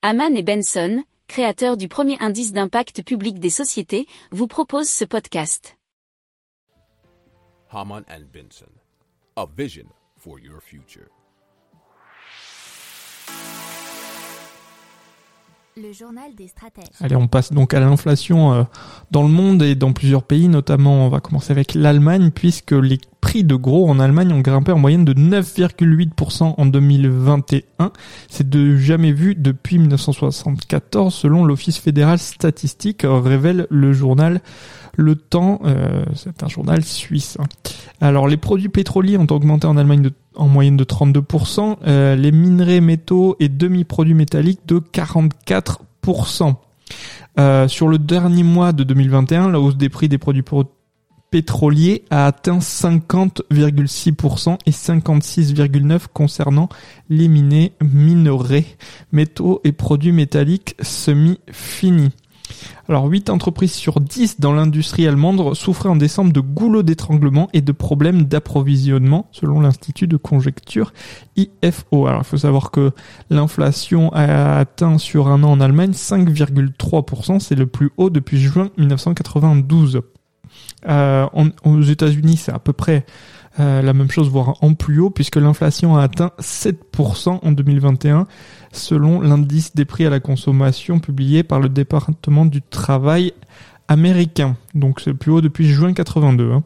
Haman et Benson, créateurs du premier indice d'impact public des sociétés, vous proposent ce podcast. Haman and Benson, a vision for your future. Le journal des stratèges. Allez, on passe donc à l'inflation euh, dans le monde et dans plusieurs pays, notamment on va commencer avec l'Allemagne, puisque les prix de gros en Allemagne ont grimpé en moyenne de 9,8% en 2021. C'est de jamais vu depuis 1974, selon l'Office fédéral statistique, révèle le journal Le Temps, euh, c'est un journal suisse. Alors les produits pétroliers ont augmenté en Allemagne de en moyenne de 32%, euh, les minerais métaux et demi-produits métalliques de 44%. Euh, sur le dernier mois de 2021, la hausse des prix des produits pétroliers a atteint 50,6% et 56,9% concernant les minerais, métaux et produits métalliques semi-finis. Alors 8 entreprises sur 10 dans l'industrie allemande souffraient en décembre de goulot d'étranglement et de problèmes d'approvisionnement selon l'institut de conjecture IFO. Alors il faut savoir que l'inflation a atteint sur un an en Allemagne 5,3%, c'est le plus haut depuis juin 1992. Euh, aux États-Unis, c'est à peu près euh, la même chose, voire en plus haut, puisque l'inflation a atteint 7% en 2021, selon l'indice des prix à la consommation publié par le département du travail américain. Donc c'est le plus haut depuis juin 82. Hein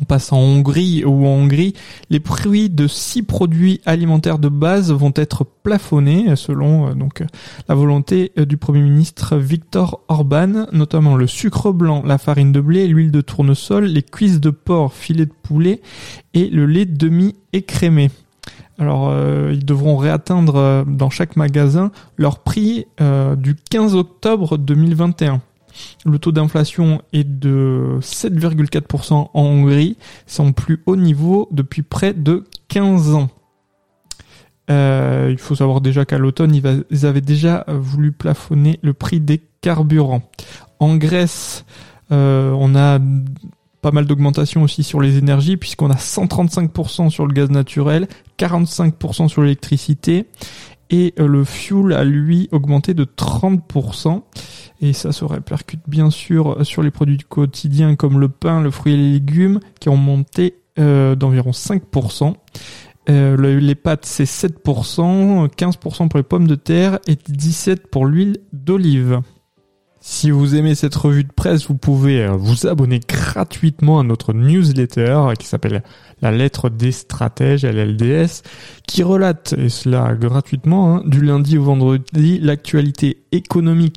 on passe en Hongrie ou en Hongrie, les prix de six produits alimentaires de base vont être plafonnés selon euh, donc la volonté euh, du Premier ministre Viktor Orban, notamment le sucre blanc, la farine de blé, l'huile de tournesol, les cuisses de porc, filets de poulet et le lait demi-écrémé. Alors, euh, ils devront réatteindre dans chaque magasin leur prix du 15 octobre 2021. Le taux d'inflation est de 7,4% en Hongrie, son plus haut niveau depuis près de 15 ans. Euh, il faut savoir déjà qu'à l'automne, ils avaient déjà voulu plafonner le prix des carburants. En Grèce, euh, on a pas mal d'augmentation aussi sur les énergies, puisqu'on a 135% sur le gaz naturel, 45% sur l'électricité, et euh, le fuel a lui augmenté de 30%. Et ça se répercute bien sûr sur les produits du quotidien comme le pain, le fruit et les légumes qui ont monté euh, d'environ 5%. Euh, les pâtes c'est 7%, 15% pour les pommes de terre et 17% pour l'huile d'olive. Si vous aimez cette revue de presse, vous pouvez euh, vous abonner gratuitement à notre newsletter qui s'appelle La lettre des stratèges, LLDS, qui relate, et cela gratuitement, hein, du lundi au vendredi, l'actualité économique,